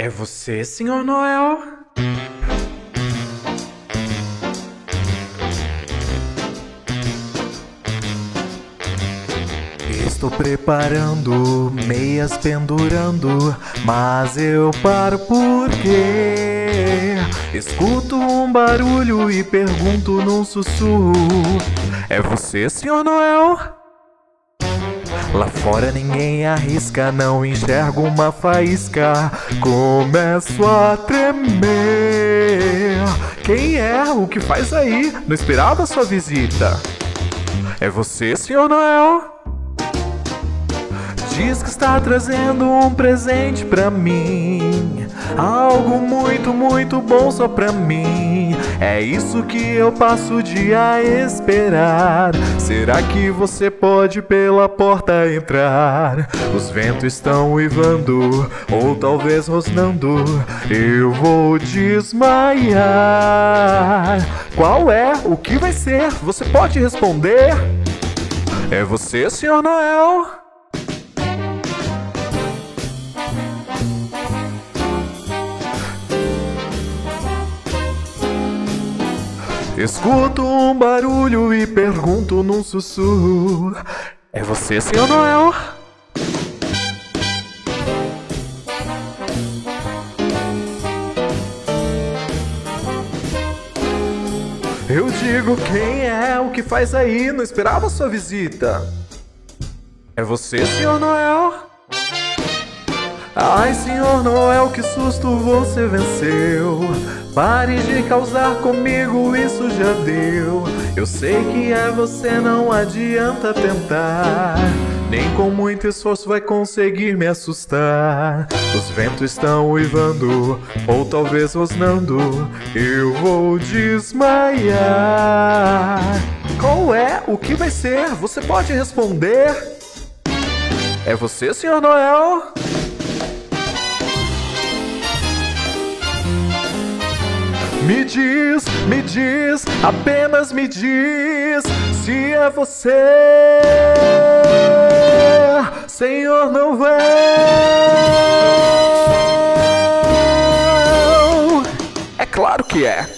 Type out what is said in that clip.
É você, Senhor Noel? Estou preparando, meias pendurando, mas eu paro porque escuto um barulho e pergunto num sussurro: É você, Senhor Noel? Lá fora ninguém arrisca, não enxergo uma faísca. Começo a tremer. Quem é? O que faz aí? Não esperava sua visita. É você, Senhor Noel? Diz que está trazendo um presente pra mim. Algo muito, muito bom só pra mim. É isso que eu passo o dia a esperar. Será que você pode pela porta entrar? Os ventos estão uivando, ou talvez rosnando. Eu vou desmaiar. Qual é? O que vai ser? Você pode responder? É você, Senhor Noel? Escuto um barulho e pergunto num sussurro: É você, Senhor Noel? Eu digo quem é, o que faz aí, não esperava sua visita. É você, Senhor Noel? Ai, Senhor Noel, que susto você venceu. Pare de causar comigo, isso já deu. Eu sei que é você, não adianta tentar. Nem com muito esforço vai conseguir me assustar. Os ventos estão uivando, ou talvez rosnando. Eu vou desmaiar. Qual é? O que vai ser? Você pode responder? É você, Senhor Noel? Me diz, me diz, apenas me diz se é você, Senhor Noel. É claro que é.